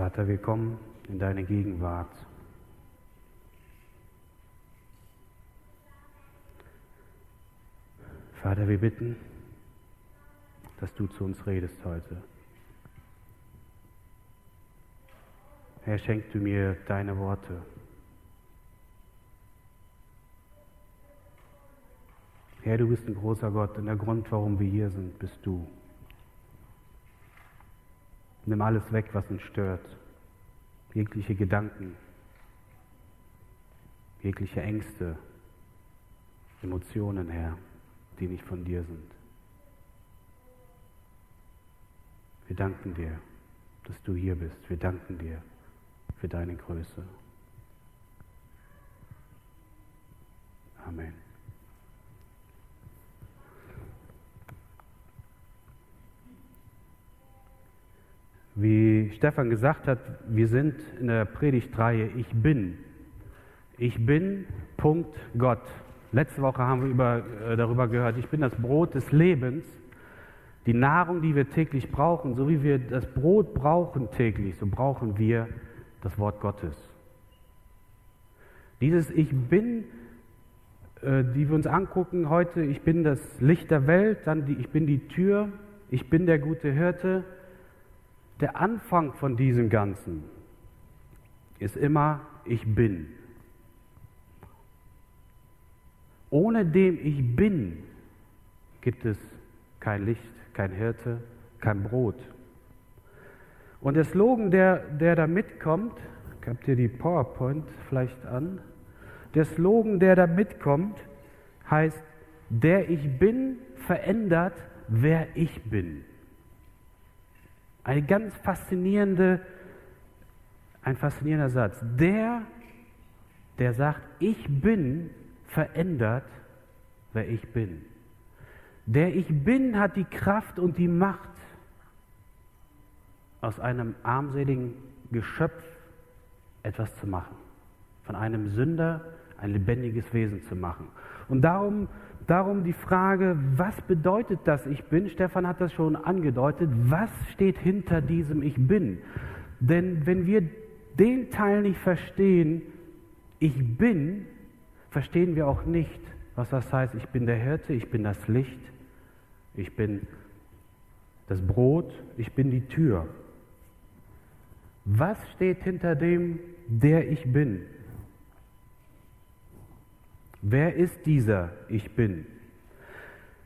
Vater, wir kommen in deine Gegenwart. Vater, wir bitten, dass du zu uns redest heute. Herr, schenk du mir deine Worte. Herr, du bist ein großer Gott und der Grund, warum wir hier sind, bist du. Nimm alles weg, was uns stört. Jegliche Gedanken, jegliche Ängste, Emotionen, Herr, die nicht von dir sind. Wir danken dir, dass du hier bist. Wir danken dir für deine Größe. Amen. Wie Stefan gesagt hat, wir sind in der Predigtreihe Ich bin. Ich bin, Punkt, Gott. Letzte Woche haben wir über, äh, darüber gehört, ich bin das Brot des Lebens, die Nahrung, die wir täglich brauchen. So wie wir das Brot brauchen täglich, so brauchen wir das Wort Gottes. Dieses Ich bin, äh, die wir uns angucken heute, ich bin das Licht der Welt, dann die, ich bin die Tür, ich bin der gute Hirte, der Anfang von diesem Ganzen ist immer ich bin. Ohne dem ich bin gibt es kein Licht, kein Hirte, kein Brot. Und der Slogan, der, der da mitkommt, habt ihr die PowerPoint vielleicht an? Der Slogan, der da mitkommt, heißt, der ich bin, verändert, wer ich bin. Eine ganz faszinierende, ein faszinierender Satz. Der, der sagt, ich bin, verändert, wer ich bin. Der ich bin hat die Kraft und die Macht, aus einem armseligen Geschöpf etwas zu machen. Von einem Sünder ein lebendiges Wesen zu machen. Und darum darum die Frage, was bedeutet das Ich bin? Stefan hat das schon angedeutet. Was steht hinter diesem Ich bin? Denn wenn wir den Teil nicht verstehen, ich bin, verstehen wir auch nicht, was das heißt, ich bin der Hirte, ich bin das Licht, ich bin das Brot, ich bin die Tür. Was steht hinter dem, der ich bin? Wer ist dieser Ich bin?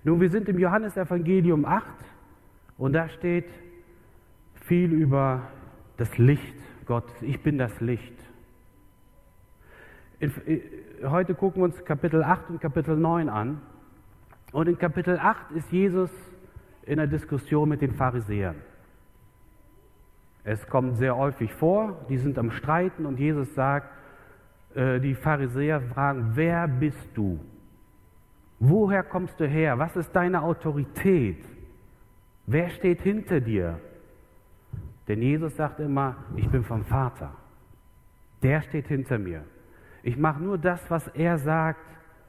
Nun, wir sind im Johannesevangelium 8 und da steht viel über das Licht Gottes. Ich bin das Licht. In, äh, heute gucken wir uns Kapitel 8 und Kapitel 9 an. Und in Kapitel 8 ist Jesus in der Diskussion mit den Pharisäern. Es kommt sehr häufig vor, die sind am Streiten und Jesus sagt, die Pharisäer fragen, wer bist du? Woher kommst du her? Was ist deine Autorität? Wer steht hinter dir? Denn Jesus sagt immer, ich bin vom Vater. Der steht hinter mir. Ich mache nur das, was er sagt,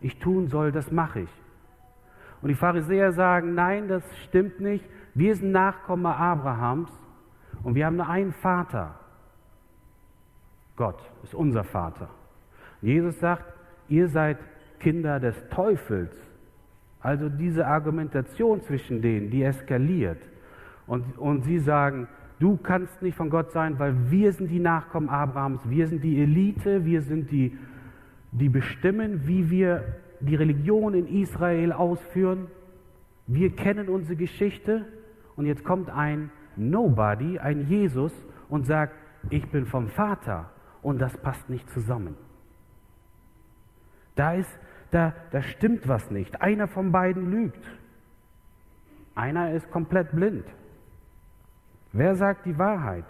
ich tun soll, das mache ich. Und die Pharisäer sagen, nein, das stimmt nicht. Wir sind Nachkommen Abrahams und wir haben nur einen Vater. Gott ist unser Vater. Jesus sagt, ihr seid Kinder des Teufels. Also diese Argumentation zwischen denen, die eskaliert. Und, und sie sagen, du kannst nicht von Gott sein, weil wir sind die Nachkommen Abrahams, wir sind die Elite, wir sind die, die bestimmen, wie wir die Religion in Israel ausführen. Wir kennen unsere Geschichte und jetzt kommt ein Nobody, ein Jesus und sagt, ich bin vom Vater und das passt nicht zusammen. Da, ist, da, da stimmt was nicht. Einer von beiden lügt. Einer ist komplett blind. Wer sagt die Wahrheit?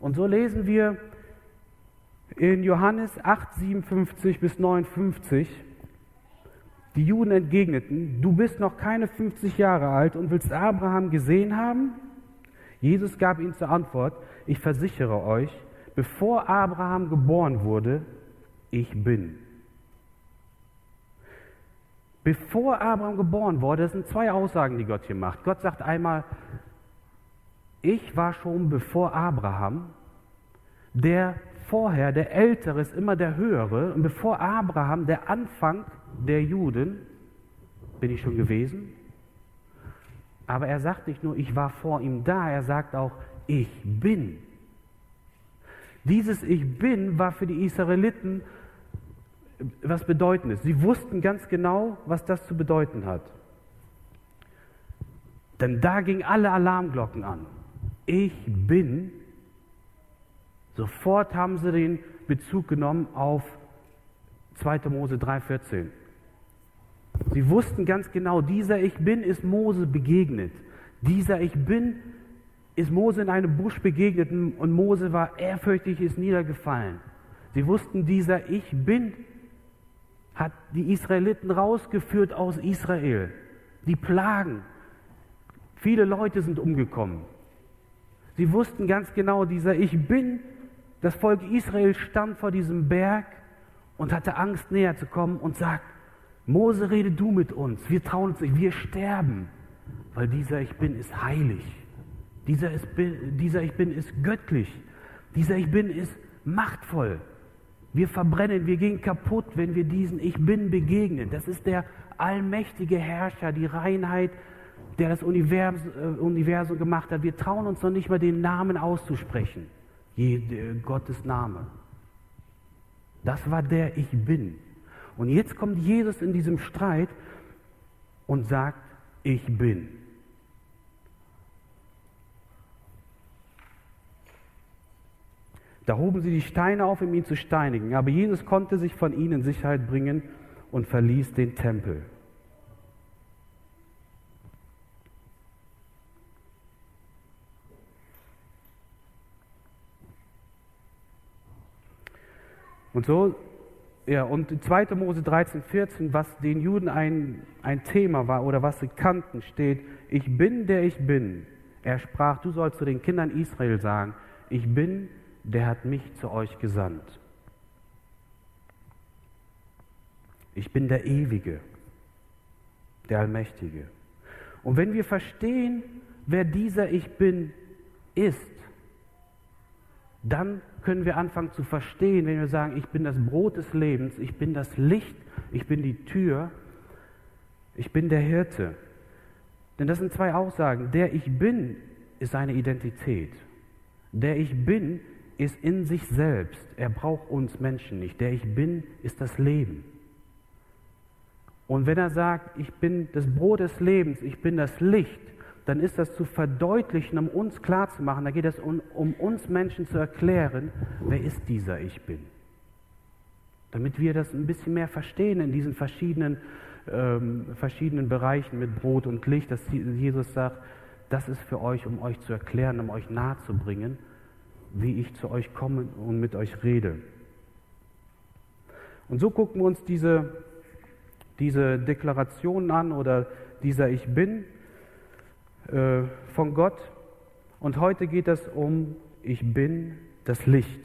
Und so lesen wir in Johannes 8, 57 bis 59, die Juden entgegneten, du bist noch keine 50 Jahre alt und willst Abraham gesehen haben? Jesus gab ihnen zur Antwort, ich versichere euch, bevor Abraham geboren wurde, ich bin. Bevor Abraham geboren wurde, das sind zwei Aussagen, die Gott hier macht. Gott sagt einmal, ich war schon bevor Abraham, der vorher, der Ältere ist immer der Höhere, und bevor Abraham, der Anfang der Juden, bin ich schon gewesen. Aber er sagt nicht nur, ich war vor ihm da, er sagt auch, ich bin. Dieses Ich bin war für die Israeliten was Bedeutendes. Sie wussten ganz genau, was das zu bedeuten hat. Denn da gingen alle Alarmglocken an. Ich bin. Sofort haben sie den Bezug genommen auf 2. Mose 3,14. Sie wussten ganz genau, dieser Ich bin ist Mose begegnet. Dieser Ich bin ist Mose in einem Busch begegnet und Mose war ehrfürchtig, ist niedergefallen. Sie wussten, dieser Ich bin hat die Israeliten rausgeführt aus Israel. Die Plagen. Viele Leute sind umgekommen. Sie wussten ganz genau, dieser Ich bin, das Volk Israel stand vor diesem Berg und hatte Angst näher zu kommen und sagt, Mose, rede du mit uns, wir trauen uns nicht, wir sterben, weil dieser Ich bin ist heilig. Dieser, ist, dieser Ich bin ist göttlich. Dieser Ich bin ist machtvoll. Wir verbrennen, wir gehen kaputt, wenn wir diesen Ich Bin begegnen. Das ist der allmächtige Herrscher, die Reinheit, der das Universum, äh, Universum gemacht hat. Wir trauen uns noch nicht mal den Namen auszusprechen. Jede, Gottes Name. Das war der Ich Bin. Und jetzt kommt Jesus in diesem Streit und sagt, ich bin. Da hoben sie die Steine auf, um ihn zu steinigen. Aber Jesus konnte sich von ihnen in Sicherheit bringen und verließ den Tempel. Und so, ja, und 2. Mose 13, 14, was den Juden ein, ein Thema war oder was sie kannten, steht, ich bin der ich bin. Er sprach, du sollst zu den Kindern Israel sagen, ich bin der hat mich zu euch gesandt. Ich bin der Ewige, der Allmächtige. Und wenn wir verstehen, wer dieser Ich bin ist, dann können wir anfangen zu verstehen, wenn wir sagen, ich bin das Brot des Lebens, ich bin das Licht, ich bin die Tür, ich bin der Hirte. Denn das sind zwei Aussagen. Der Ich bin ist seine Identität. Der Ich bin ist in sich selbst. Er braucht uns Menschen nicht. Der ich bin, ist das Leben. Und wenn er sagt, ich bin das Brot des Lebens, ich bin das Licht, dann ist das zu verdeutlichen, um uns klarzumachen. Da geht es um, um uns Menschen zu erklären, wer ist dieser Ich bin. Damit wir das ein bisschen mehr verstehen in diesen verschiedenen, ähm, verschiedenen Bereichen mit Brot und Licht, dass Jesus sagt, das ist für euch, um euch zu erklären, um euch nahe zu bringen wie ich zu euch komme und mit euch rede. Und so gucken wir uns diese, diese Deklarationen an oder dieser Ich bin äh, von Gott. Und heute geht es um Ich bin das Licht.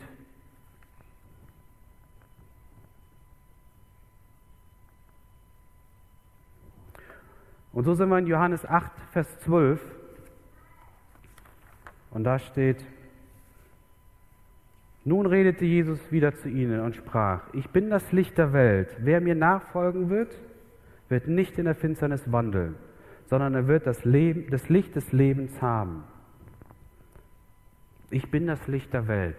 Und so sind wir in Johannes 8, Vers 12. Und da steht, nun redete Jesus wieder zu ihnen und sprach, ich bin das Licht der Welt. Wer mir nachfolgen wird, wird nicht in der Finsternis wandeln, sondern er wird das, Leben, das Licht des Lebens haben. Ich bin das Licht der Welt.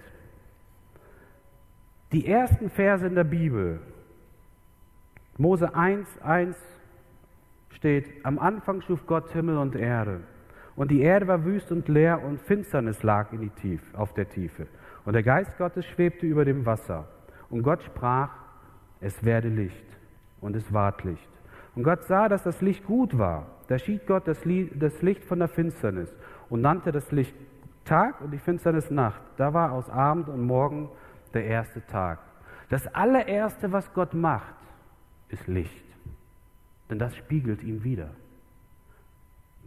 Die ersten Verse in der Bibel, Mose 1, 1 steht, am Anfang schuf Gott Himmel und Erde. Und die Erde war wüst und leer und Finsternis lag in die Tief, auf der Tiefe. Und der Geist Gottes schwebte über dem Wasser. Und Gott sprach, es werde Licht. Und es ward Licht. Und Gott sah, dass das Licht gut war. Da schied Gott das Licht von der Finsternis und nannte das Licht Tag und die Finsternis Nacht. Da war aus Abend und Morgen der erste Tag. Das allererste, was Gott macht, ist Licht. Denn das spiegelt ihn wieder.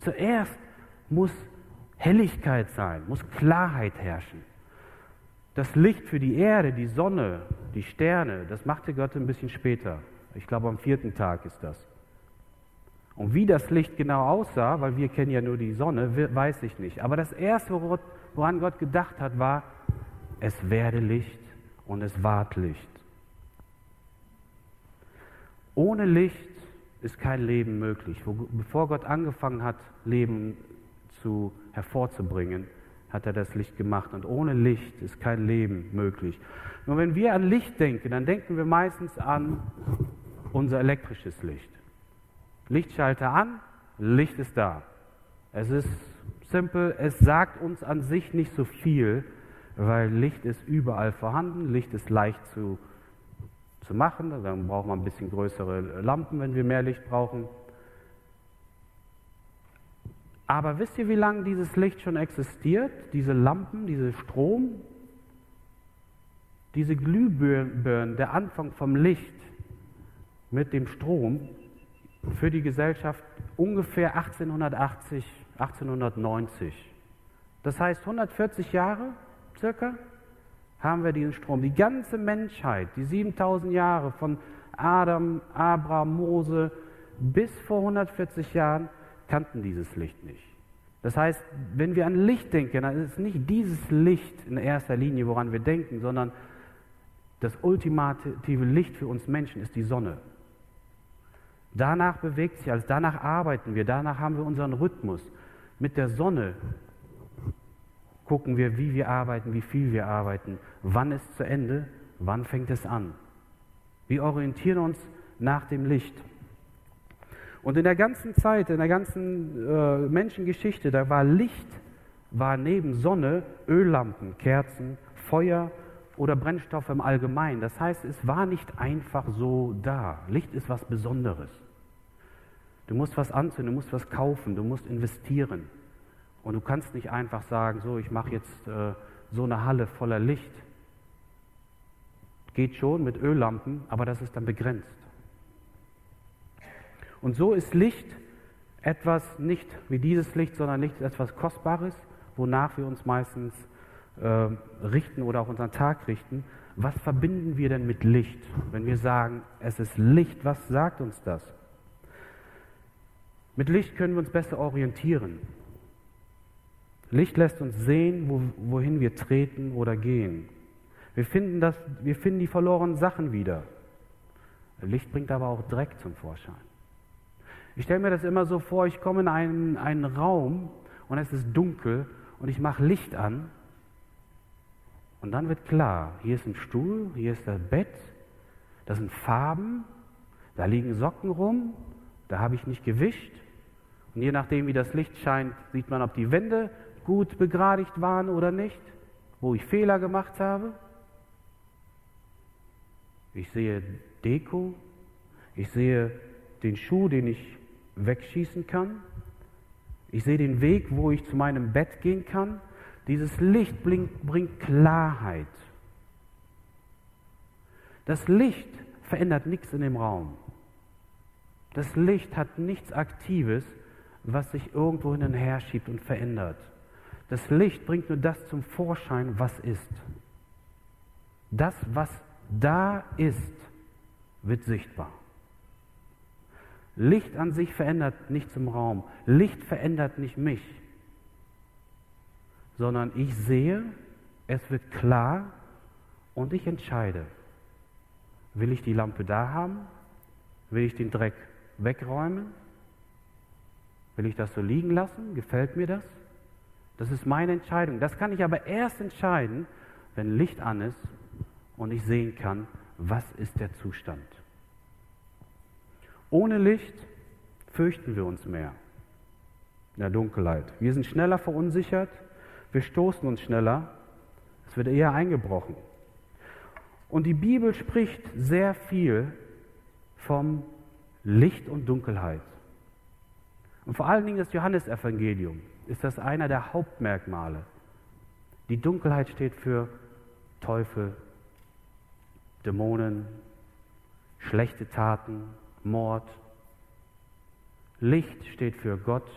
Zuerst muss Helligkeit sein, muss Klarheit herrschen. Das Licht für die Erde, die Sonne, die Sterne, das machte Gott ein bisschen später. Ich glaube, am vierten Tag ist das. Und wie das Licht genau aussah, weil wir kennen ja nur die Sonne, weiß ich nicht. Aber das Erste, woran Gott gedacht hat, war, es werde Licht und es ward Licht. Ohne Licht ist kein Leben möglich. Bevor Gott angefangen hat, Leben zu, hervorzubringen, hat er das Licht gemacht. Und ohne Licht ist kein Leben möglich. Nur wenn wir an Licht denken, dann denken wir meistens an unser elektrisches Licht. Lichtschalter an, Licht ist da. Es ist simpel, es sagt uns an sich nicht so viel, weil Licht ist überall vorhanden, Licht ist leicht zu, zu machen, dann braucht man ein bisschen größere Lampen, wenn wir mehr Licht brauchen. Aber wisst ihr, wie lange dieses Licht schon existiert? Diese Lampen, dieser Strom, diese Glühbirnen, der Anfang vom Licht mit dem Strom für die Gesellschaft ungefähr 1880, 1890. Das heißt 140 Jahre circa haben wir diesen Strom. Die ganze Menschheit, die 7000 Jahre von Adam, Abraham, Mose bis vor 140 Jahren kannten dieses Licht nicht. Das heißt, wenn wir an Licht denken, dann ist es nicht dieses Licht in erster Linie, woran wir denken, sondern das ultimative Licht für uns Menschen ist die Sonne. Danach bewegt sich alles, danach arbeiten wir, danach haben wir unseren Rhythmus. Mit der Sonne gucken wir, wie wir arbeiten, wie viel wir arbeiten, wann ist zu Ende, wann fängt es an. Wir orientieren uns nach dem Licht. Und in der ganzen Zeit, in der ganzen äh, Menschengeschichte, da war Licht, war neben Sonne Öllampen, Kerzen, Feuer oder Brennstoffe im Allgemeinen. Das heißt, es war nicht einfach so da. Licht ist was Besonderes. Du musst was anzünden, du musst was kaufen, du musst investieren. Und du kannst nicht einfach sagen, so, ich mache jetzt äh, so eine Halle voller Licht. Geht schon mit Öllampen, aber das ist dann begrenzt. Und so ist Licht etwas nicht wie dieses Licht, sondern Licht ist etwas Kostbares, wonach wir uns meistens äh, richten oder auch unseren Tag richten. Was verbinden wir denn mit Licht? Wenn wir sagen, es ist Licht, was sagt uns das? Mit Licht können wir uns besser orientieren. Licht lässt uns sehen, wo, wohin wir treten oder gehen. Wir finden, das, wir finden die verlorenen Sachen wieder. Licht bringt aber auch Dreck zum Vorschein. Ich stelle mir das immer so vor, ich komme in einen, einen Raum und es ist dunkel und ich mache Licht an und dann wird klar, hier ist ein Stuhl, hier ist das Bett, das sind Farben, da liegen Socken rum, da habe ich nicht gewischt und je nachdem, wie das Licht scheint, sieht man, ob die Wände gut begradigt waren oder nicht, wo ich Fehler gemacht habe. Ich sehe Deko, ich sehe den Schuh, den ich wegschießen kann. Ich sehe den Weg, wo ich zu meinem Bett gehen kann. Dieses Licht bringt, Klarheit. Das Licht verändert nichts in dem Raum. Das Licht hat nichts Aktives, was sich irgendwo hin und her schiebt und verändert. Das Licht bringt nur das zum Vorschein, was ist. Das, was da ist, wird sichtbar. Licht an sich verändert nichts im Raum. Licht verändert nicht mich, sondern ich sehe, es wird klar und ich entscheide. Will ich die Lampe da haben? Will ich den Dreck wegräumen? Will ich das so liegen lassen? Gefällt mir das? Das ist meine Entscheidung. Das kann ich aber erst entscheiden, wenn Licht an ist und ich sehen kann, was ist der Zustand. Ohne Licht fürchten wir uns mehr in der Dunkelheit. Wir sind schneller verunsichert, wir stoßen uns schneller, es wird eher eingebrochen. Und die Bibel spricht sehr viel vom Licht und Dunkelheit. Und vor allen Dingen das Johannesevangelium ist das einer der Hauptmerkmale. Die Dunkelheit steht für Teufel, Dämonen, schlechte Taten, Mord. Licht steht für Gott,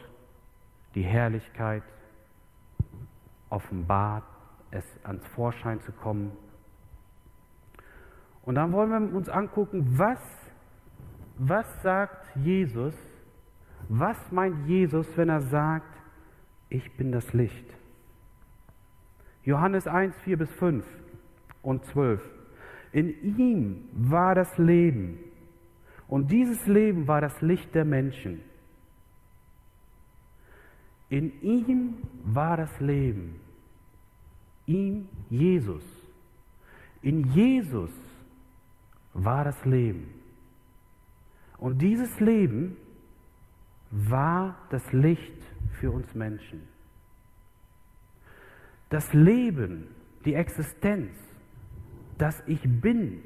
die Herrlichkeit, offenbart, es ans Vorschein zu kommen. Und dann wollen wir uns angucken, was, was sagt Jesus Was meint Jesus, wenn er sagt, ich bin das Licht? Johannes 1, 4 bis 5 und 12. In ihm war das Leben und dieses Leben war das Licht der Menschen. In ihm war das Leben. Ihm, Jesus. In Jesus war das Leben. Und dieses Leben war das Licht für uns Menschen. Das Leben, die Existenz, das Ich bin,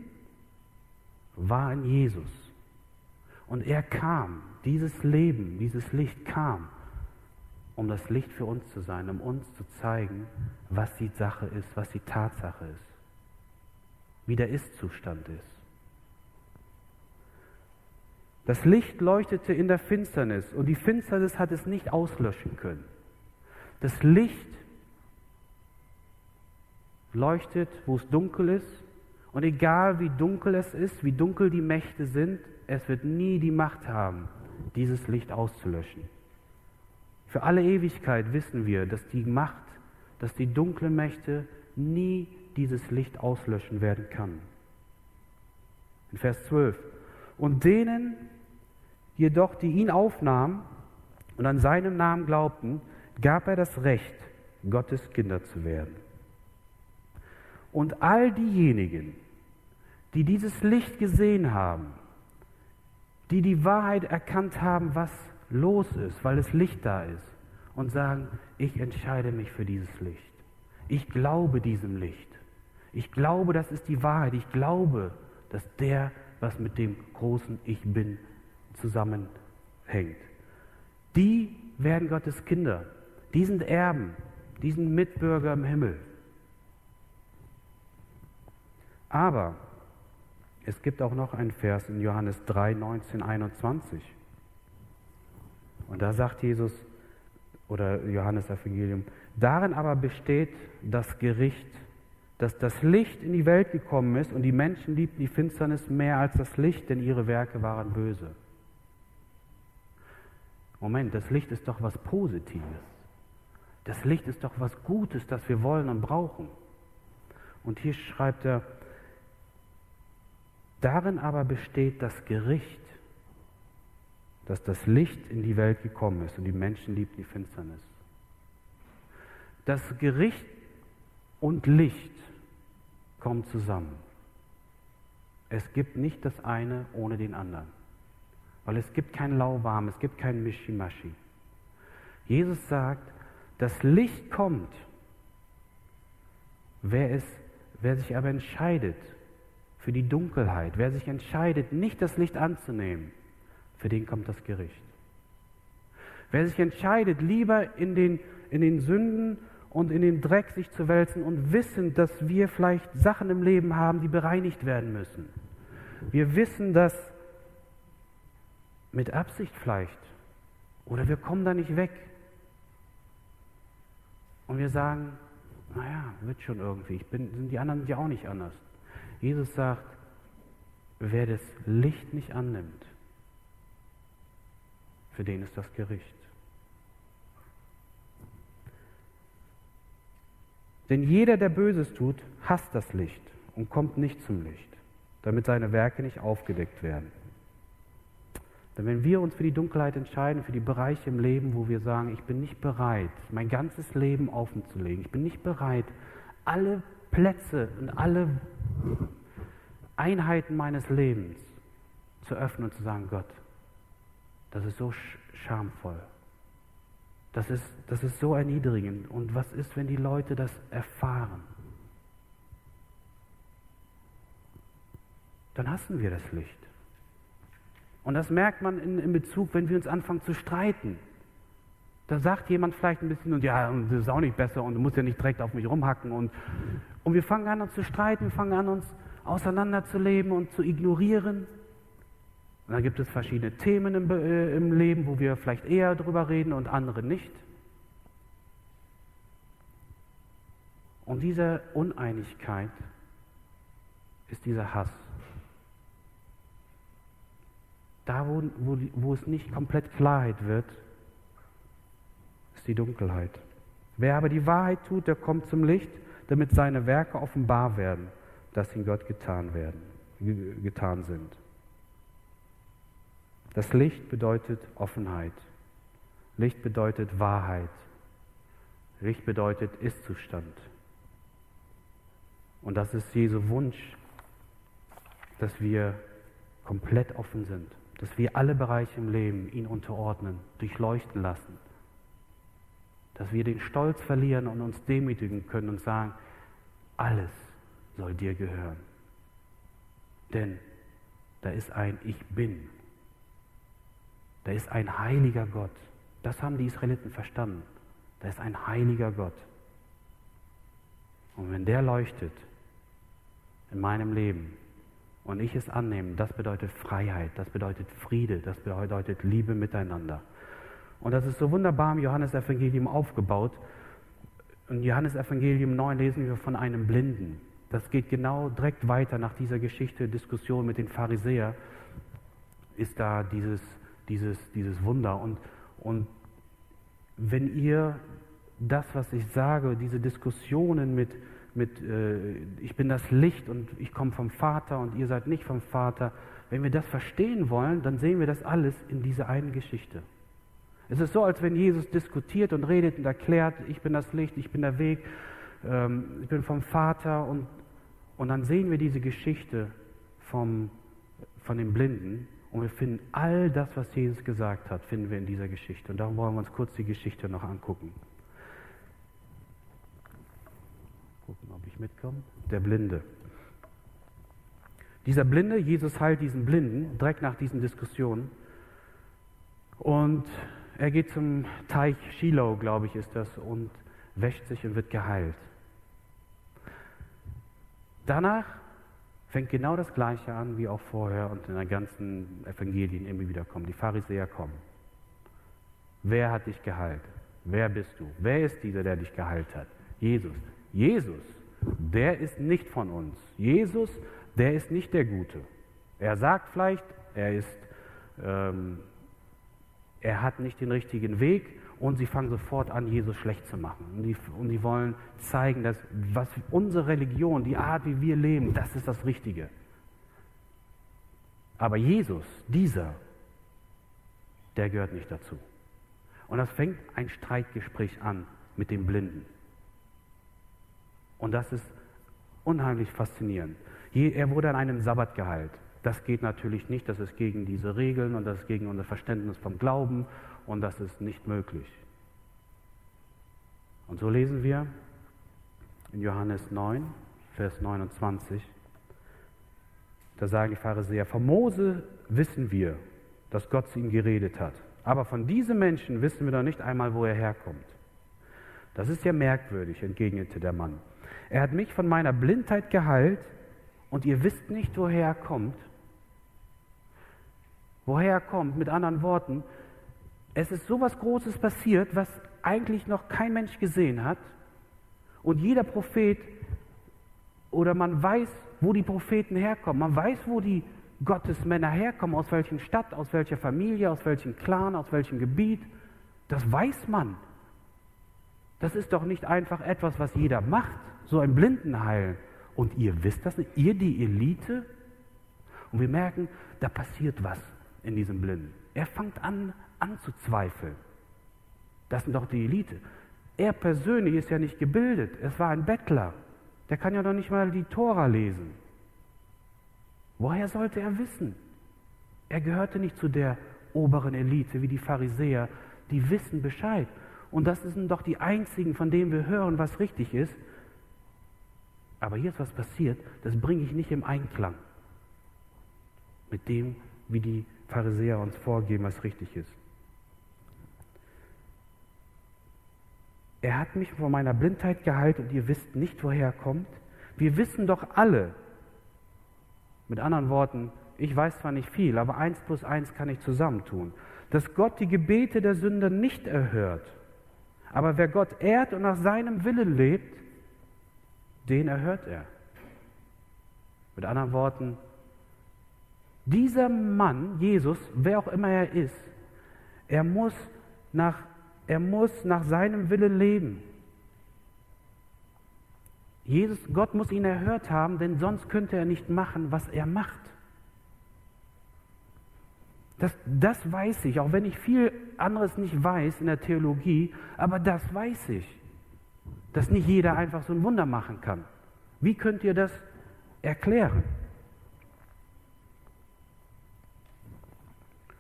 war in Jesus. Und er kam, dieses Leben, dieses Licht kam, um das Licht für uns zu sein, um uns zu zeigen, was die Sache ist, was die Tatsache ist, wie der Ist-Zustand ist. Das Licht leuchtete in der Finsternis und die Finsternis hat es nicht auslöschen können. Das Licht leuchtet, wo es dunkel ist und egal wie dunkel es ist, wie dunkel die Mächte sind, es wird nie die Macht haben, dieses Licht auszulöschen. Für alle Ewigkeit wissen wir, dass die Macht, dass die dunklen Mächte nie dieses Licht auslöschen werden kann. In Vers 12. Und denen, Jedoch, die ihn aufnahmen und an seinem Namen glaubten, gab er das Recht, Gottes Kinder zu werden. Und all diejenigen, die dieses Licht gesehen haben, die die Wahrheit erkannt haben, was los ist, weil es Licht da ist, und sagen, ich entscheide mich für dieses Licht. Ich glaube diesem Licht. Ich glaube, das ist die Wahrheit. Ich glaube, dass der, was mit dem großen Ich bin, zusammenhängt. Die werden Gottes Kinder, die sind Erben, die sind Mitbürger im Himmel. Aber es gibt auch noch einen Vers in Johannes 3, 19, 21. Und da sagt Jesus, oder Johannes Evangelium, darin aber besteht das Gericht, dass das Licht in die Welt gekommen ist und die Menschen liebten die Finsternis mehr als das Licht, denn ihre Werke waren böse. Moment, das Licht ist doch was Positives. Das Licht ist doch was Gutes, das wir wollen und brauchen. Und hier schreibt er, darin aber besteht das Gericht, dass das Licht in die Welt gekommen ist und die Menschen liebten die Finsternis. Das Gericht und Licht kommen zusammen. Es gibt nicht das eine ohne den anderen. Weil es gibt kein Lauwarm, es gibt kein Mischimaschi. Jesus sagt, das Licht kommt. Wer, es, wer sich aber entscheidet für die Dunkelheit, wer sich entscheidet, nicht das Licht anzunehmen, für den kommt das Gericht. Wer sich entscheidet, lieber in den, in den Sünden und in den Dreck sich zu wälzen und wissen, dass wir vielleicht Sachen im Leben haben, die bereinigt werden müssen. Wir wissen, dass mit Absicht vielleicht. Oder wir kommen da nicht weg. Und wir sagen, naja, wird schon irgendwie. Ich bin, die anderen sind ja auch nicht anders. Jesus sagt, wer das Licht nicht annimmt, für den ist das Gericht. Denn jeder, der Böses tut, hasst das Licht und kommt nicht zum Licht, damit seine Werke nicht aufgedeckt werden. Denn wenn wir uns für die Dunkelheit entscheiden, für die Bereiche im Leben, wo wir sagen, ich bin nicht bereit, mein ganzes Leben offen zu legen, ich bin nicht bereit, alle Plätze und alle Einheiten meines Lebens zu öffnen und zu sagen, Gott, das ist so schamvoll. Das ist, das ist so erniedrigend. Und was ist, wenn die Leute das erfahren? Dann hassen wir das Licht. Und das merkt man in, in Bezug, wenn wir uns anfangen zu streiten. Da sagt jemand vielleicht ein bisschen, und ja, das ist auch nicht besser und du musst ja nicht direkt auf mich rumhacken. Und, und wir fangen an, uns zu streiten, wir fangen an, uns auseinanderzuleben und zu ignorieren. Und dann gibt es verschiedene Themen im, äh, im Leben, wo wir vielleicht eher drüber reden und andere nicht. Und diese Uneinigkeit ist dieser Hass. Da, wo, wo, wo es nicht komplett Klarheit wird, die Dunkelheit. Wer aber die Wahrheit tut, der kommt zum Licht, damit seine Werke offenbar werden, dass in Gott getan werden, getan sind. Das Licht bedeutet Offenheit. Licht bedeutet Wahrheit. Licht bedeutet Ist-Zustand. Und das ist Jesu Wunsch, dass wir komplett offen sind, dass wir alle Bereiche im Leben ihn unterordnen, durchleuchten lassen, dass wir den Stolz verlieren und uns demütigen können und sagen, alles soll dir gehören. Denn da ist ein Ich bin. Da ist ein heiliger Gott. Das haben die Israeliten verstanden. Da ist ein heiliger Gott. Und wenn der leuchtet in meinem Leben und ich es annehme, das bedeutet Freiheit, das bedeutet Friede, das bedeutet Liebe miteinander. Und das ist so wunderbar im Johannesevangelium aufgebaut. In Johannesevangelium 9 lesen wir von einem Blinden. Das geht genau direkt weiter nach dieser Geschichte, Diskussion mit den Pharisäern, ist da dieses, dieses, dieses Wunder. Und, und wenn ihr das, was ich sage, diese Diskussionen mit, mit äh, ich bin das Licht und ich komme vom Vater und ihr seid nicht vom Vater, wenn wir das verstehen wollen, dann sehen wir das alles in dieser einen Geschichte. Es ist so, als wenn Jesus diskutiert und redet und erklärt, ich bin das Licht, ich bin der Weg, ähm, ich bin vom Vater und, und dann sehen wir diese Geschichte vom, von dem Blinden und wir finden all das, was Jesus gesagt hat, finden wir in dieser Geschichte. Und darum wollen wir uns kurz die Geschichte noch angucken. Gucken, ob ich mitkomme. Der Blinde. Dieser Blinde, Jesus heilt diesen Blinden direkt nach diesen Diskussionen. Und er geht zum Teich Shiloh, glaube ich, ist das, und wäscht sich und wird geheilt. Danach fängt genau das Gleiche an wie auch vorher und in den ganzen Evangelien immer wieder kommen. Die Pharisäer kommen. Wer hat dich geheilt? Wer bist du? Wer ist dieser, der dich geheilt hat? Jesus. Jesus, der ist nicht von uns. Jesus, der ist nicht der Gute. Er sagt vielleicht, er ist, ähm, er hat nicht den richtigen Weg und sie fangen sofort an, Jesus schlecht zu machen. Und die, und die wollen zeigen, dass was unsere Religion, die Art, wie wir leben, das ist das Richtige. Aber Jesus, dieser, der gehört nicht dazu. Und das fängt ein Streitgespräch an mit dem Blinden. Und das ist unheimlich faszinierend. Er wurde an einem Sabbat geheilt. Das geht natürlich nicht, das ist gegen diese Regeln und das ist gegen unser Verständnis vom Glauben und das ist nicht möglich. Und so lesen wir in Johannes 9, Vers 29, da sagen die Pharisäer, von Mose wissen wir, dass Gott zu ihm geredet hat. Aber von diesem Menschen wissen wir doch nicht einmal, wo er herkommt. Das ist ja merkwürdig, entgegnete der Mann. Er hat mich von meiner Blindheit geheilt und ihr wisst nicht, woher er kommt. Woher er kommt, mit anderen Worten, es ist so was Großes passiert, was eigentlich noch kein Mensch gesehen hat. Und jeder Prophet oder man weiß, wo die Propheten herkommen. Man weiß, wo die Gottesmänner herkommen, aus welcher Stadt, aus welcher Familie, aus welchem Clan, aus welchem Gebiet. Das weiß man. Das ist doch nicht einfach etwas, was jeder macht, so ein Blindenheilen. Und ihr wisst das nicht, ihr die Elite. Und wir merken, da passiert was in diesem Blinden. Er fängt an, anzuzweifeln. Das sind doch die Elite. Er persönlich ist ja nicht gebildet. Es war ein Bettler. Der kann ja noch nicht mal die Tora lesen. Woher sollte er wissen? Er gehörte nicht zu der oberen Elite wie die Pharisäer, die wissen Bescheid. Und das sind doch die einzigen, von denen wir hören, was richtig ist. Aber hier ist was passiert, das bringe ich nicht im Einklang mit dem, wie die Pharisäer uns vorgeben, was richtig ist. Er hat mich von meiner Blindheit geheilt und ihr wisst nicht, woher er kommt. Wir wissen doch alle, mit anderen Worten, ich weiß zwar nicht viel, aber eins plus eins kann ich zusammentun, dass Gott die Gebete der Sünder nicht erhört. Aber wer Gott ehrt und nach seinem Willen lebt, den erhört er. Mit anderen Worten, Dieser Mann, Jesus, wer auch immer er ist, er muss nach, er muss nach seinem Willen leben. Jesus, Gott muss ihn erhört haben, denn sonst könnte er nicht machen, was er macht. Das, das weiß ich, auch wenn ich viel anderes nicht weiß in der Theologie, aber das weiß ich, dass nicht jeder einfach so ein Wunder machen kann. Wie könnt ihr das erklären?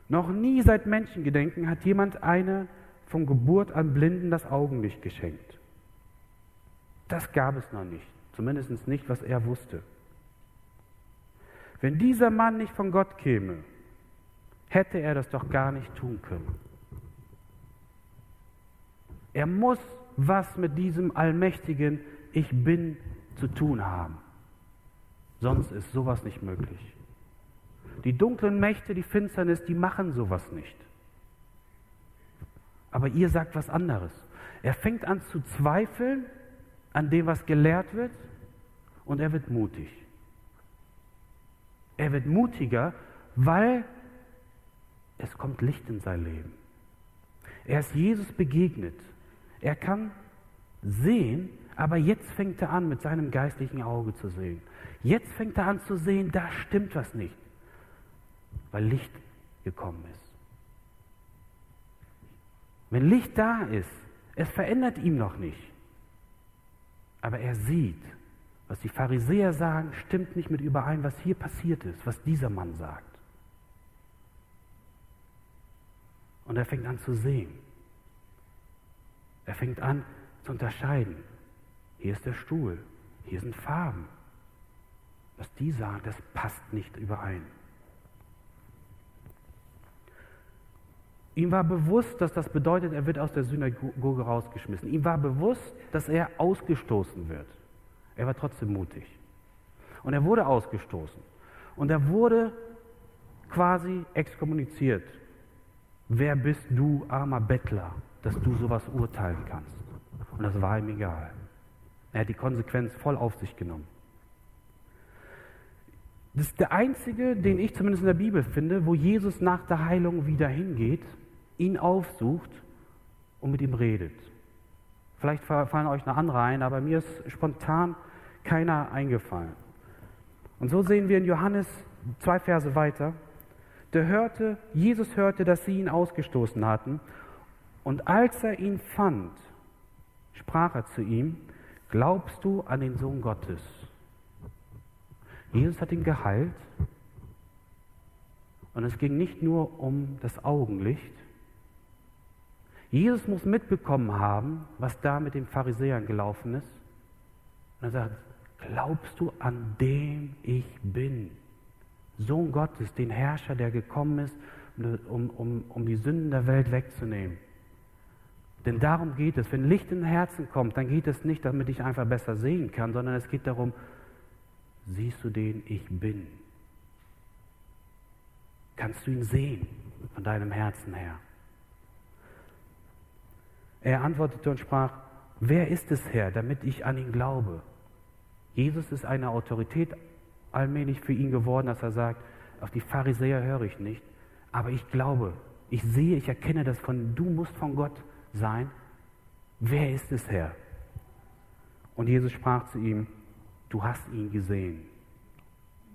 Noch nie seit Menschengedenken hat jemand eine von Geburt an Blinden das Augenlicht geschenkt. Das gab es noch nicht, zumindest nicht, was er wusste. Wenn dieser Mann nicht von Gott käme, hätte er das doch gar nicht tun können. Er muss was mit diesem allmächtigen Ich bin zu tun haben. Sonst ist sowas nicht möglich. Die dunklen Mächte, die Finsternis, die machen sowas nicht. Aber ihr sagt was anderes. Er fängt an zu zweifeln an dem, was gelehrt wird, und er wird mutig. Er wird mutiger, weil es kommt Licht in sein Leben. Er ist Jesus begegnet. Er kann sehen, aber jetzt fängt er an, mit seinem geistlichen Auge zu sehen. Jetzt fängt er an zu sehen, da stimmt was nicht, weil Licht gekommen ist. Wenn Licht da ist, es verändert ihm noch nicht, aber er sieht, was die Pharisäer sagen, stimmt nicht mit überein, was hier passiert ist, was dieser Mann sagt. Und er fängt an zu sehen. Er fängt an zu unterscheiden. Hier ist der Stuhl, hier sind Farben. Was die sagen, das passt nicht überein. Ihm war bewusst, dass das bedeutet, er wird aus der Synagoge rausgeschmissen. Ihm war bewusst, dass er ausgestoßen wird. Er war trotzdem mutig. Und er wurde ausgestoßen. Und er wurde quasi exkommuniziert. Wer bist du, armer Bettler, dass du sowas urteilen kannst? Und das war ihm egal. Er hat die Konsequenz voll auf sich genommen. Das ist der einzige, den ich zumindest in der Bibel finde, wo Jesus nach der Heilung wieder hingeht, ihn aufsucht und mit ihm redet. Vielleicht fallen euch noch andere ein, aber mir ist spontan keiner eingefallen. Und so sehen wir in Johannes zwei Verse weiter, der hörte, Jesus hörte, dass sie ihn ausgestoßen hatten. Und als er ihn fand, sprach er zu ihm, glaubst du an den Sohn Gottes? Jesus hat ihn geheilt. Und es ging nicht nur um das Augenlicht. Jesus muss mitbekommen haben, was da mit den Pharisäern gelaufen ist. Und er sagt, glaubst du an dem ich bin? Sohn Gottes, den Herrscher, der gekommen ist, um, um, um die Sünden der Welt wegzunehmen. Denn darum geht es. Wenn Licht in Herzen kommt, dann geht es nicht, damit ich einfach besser sehen kann, sondern es geht darum, siehst du den ich bin? Kannst du ihn sehen von deinem Herzen her? Er antwortete und sprach, wer ist es Herr, damit ich an ihn glaube? Jesus ist eine Autorität allmählich für ihn geworden, dass er sagt, auf die Pharisäer höre ich nicht, aber ich glaube, ich sehe, ich erkenne das von, du musst von Gott sein. Wer ist es, Herr? Und Jesus sprach zu ihm, du hast ihn gesehen.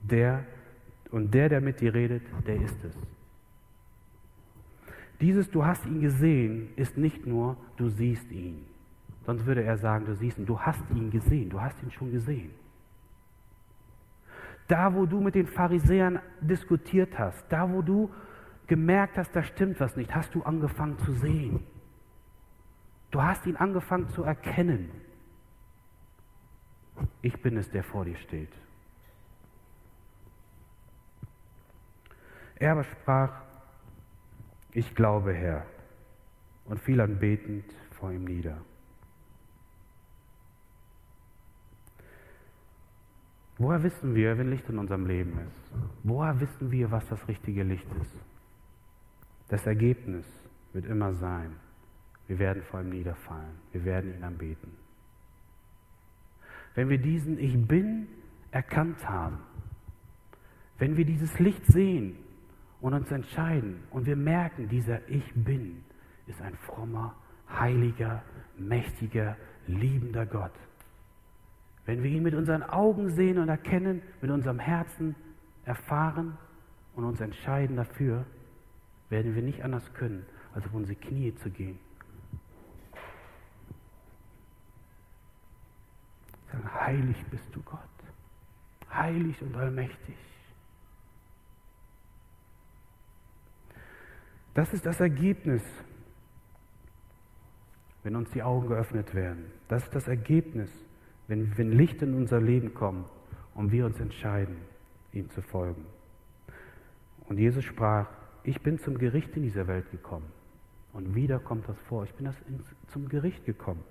Der und der, der mit dir redet, der ist es. Dieses Du hast ihn gesehen ist nicht nur, du siehst ihn. Sonst würde er sagen, du siehst ihn. Du hast ihn gesehen, du hast ihn schon gesehen. Da, wo du mit den Pharisäern diskutiert hast, da, wo du gemerkt hast, da stimmt was nicht, hast du angefangen zu sehen. Du hast ihn angefangen zu erkennen. Ich bin es, der vor dir steht. Er aber sprach, ich glaube, Herr, und fiel anbetend vor ihm nieder. Woher wissen wir, wenn Licht in unserem Leben ist? Woher wissen wir, was das richtige Licht ist? Das Ergebnis wird immer sein, wir werden vor ihm niederfallen, wir werden ihn anbeten. Wenn wir diesen Ich bin erkannt haben, Wenn wir dieses Licht sehen und uns entscheiden und wir merken, dieser Ich bin ist ein frommer, heiliger, mächtiger, liebender Gott. Wenn wir ihn mit unseren Augen sehen und erkennen, mit unserem Herzen erfahren und uns entscheiden dafür, werden wir nicht anders können, als auf unsere Knie zu gehen. Sagen, heilig bist du Gott, heilig und allmächtig. Das ist das Ergebnis, wenn uns die Augen geöffnet werden. Das ist das Ergebnis, wenn, wenn Licht in unser Leben kommt und wir uns entscheiden, ihm zu folgen. Und Jesus sprach, ich bin zum Gericht in dieser Welt gekommen. Und wieder kommt das vor, ich bin das ins, zum Gericht gekommen.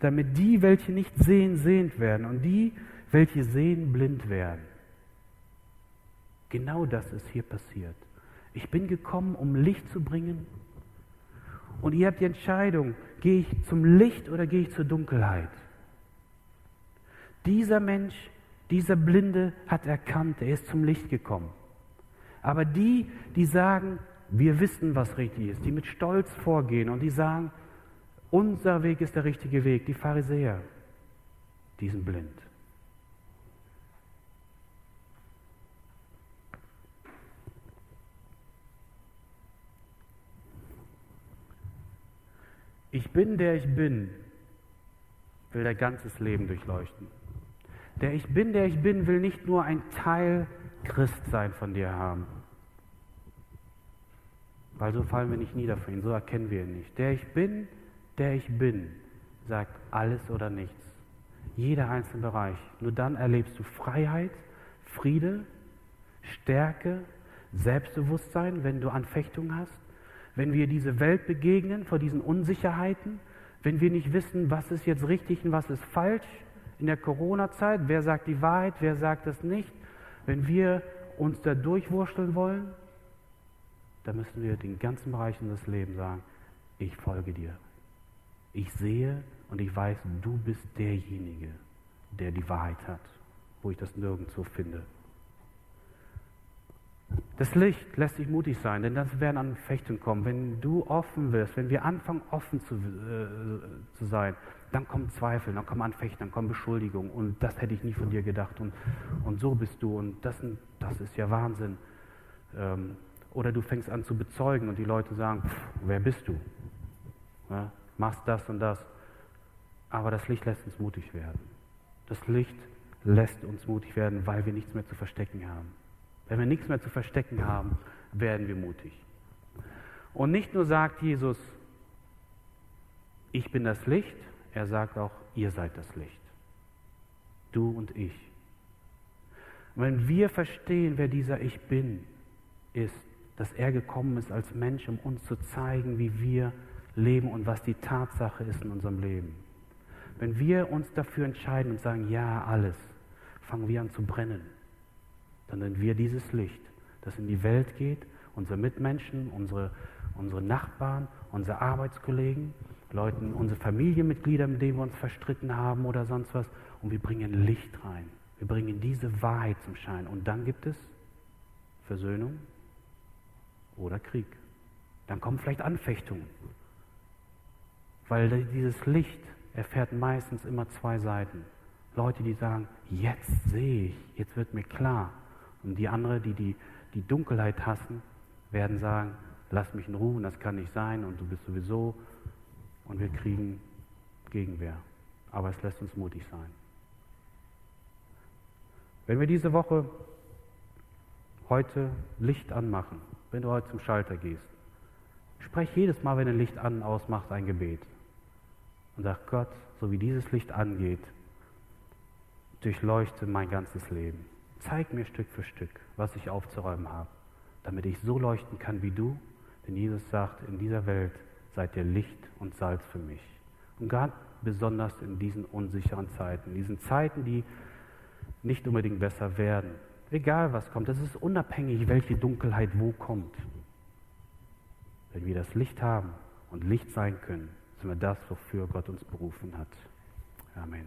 Damit die, welche nicht sehen, sehend werden und die, welche sehen, blind werden. Genau das ist hier passiert. Ich bin gekommen, um Licht zu bringen. Und ihr habt die Entscheidung, gehe ich zum Licht oder gehe ich zur Dunkelheit? Dieser Mensch, dieser Blinde hat erkannt, er ist zum Licht gekommen. Aber die, die sagen, wir wissen, was richtig ist, die mit Stolz vorgehen und die sagen, unser Weg ist der richtige Weg, die Pharisäer, die sind blind. Ich bin, der ich bin, will dein ganzes Leben durchleuchten. Der ich bin, der ich bin, will nicht nur ein Teil Christsein von dir haben. Weil so fallen wir nicht nieder für ihn, so erkennen wir ihn nicht. Der ich bin, der ich bin, sagt alles oder nichts. Jeder einzelne Bereich. Nur dann erlebst du Freiheit, Friede, Stärke, Selbstbewusstsein, wenn du Anfechtungen hast. Wenn wir diese Welt begegnen vor diesen Unsicherheiten, wenn wir nicht wissen, was ist jetzt richtig und was ist falsch in der Corona-Zeit, wer sagt die Wahrheit, wer sagt das nicht, wenn wir uns da durchwurschteln wollen, dann müssen wir den ganzen Bereich unseres Lebens sagen, ich folge dir. Ich sehe und ich weiß, du bist derjenige, der die Wahrheit hat, wo ich das nirgendwo finde. Das Licht lässt dich mutig sein, denn das werden an Fechten kommen. Wenn du offen wirst, wenn wir anfangen, offen zu, äh, zu sein, dann kommen Zweifel, dann kommen Anfechten, dann kommen Beschuldigungen und das hätte ich nie von dir gedacht und, und so bist du und das, das ist ja Wahnsinn. Ähm, oder du fängst an zu bezeugen und die Leute sagen, pff, wer bist du? Ja, machst das und das. Aber das Licht lässt uns mutig werden. Das Licht lässt uns mutig werden, weil wir nichts mehr zu verstecken haben. Wenn wir nichts mehr zu verstecken haben, werden wir mutig. Und nicht nur sagt Jesus, ich bin das Licht, er sagt auch, ihr seid das Licht. Du und ich. wenn wir verstehen, wer dieser Ich bin ist, dass er gekommen ist als Mensch, um uns zu zeigen, wie wir leben und was die Tatsache ist in unserem Leben. Wenn wir uns dafür entscheiden und sagen, ja, alles, fangen wir an zu brennen. Sind wir dieses Licht, das in die Welt geht, unsere Mitmenschen, unsere, unsere Nachbarn, unsere Arbeitskollegen, Leuten, unsere Familienmitglieder, mit denen wir uns verstritten haben oder sonst was. Und wir bringen Licht rein. Wir bringen diese Wahrheit zum Schein. Und dann gibt es Versöhnung oder Krieg. Dann kommen vielleicht Anfechtungen. Weil dieses Licht erfährt meistens immer zwei Seiten. Leute, die sagen, jetzt sehe ich, jetzt wird mir klar. Und die anderen, die, die die Dunkelheit hassen, werden sagen, lass mich in Ruhe, das kann nicht sein und du bist sowieso und wir kriegen Gegenwehr. Aber es lässt uns mutig sein. Wenn wir diese Woche heute Licht anmachen, wenn du heute zum Schalter gehst, sprech jedes Mal, wenn ein Licht an und ausmacht, ein Gebet. Und sag Gott, so wie dieses Licht angeht, durchleuchte mein ganzes Leben. Zeig mir Stück für Stück, was ich aufzuräumen habe, damit ich so leuchten kann wie du. Denn Jesus sagt, in dieser Welt seid ihr Licht und Salz für mich. Und ganz besonders in diesen unsicheren Zeiten, in diesen Zeiten, die nicht unbedingt besser werden. Egal was kommt, es ist unabhängig, welche Dunkelheit wo kommt. Wenn wir das Licht haben und Licht sein können, sind wir das, wofür Gott uns berufen hat. Amen.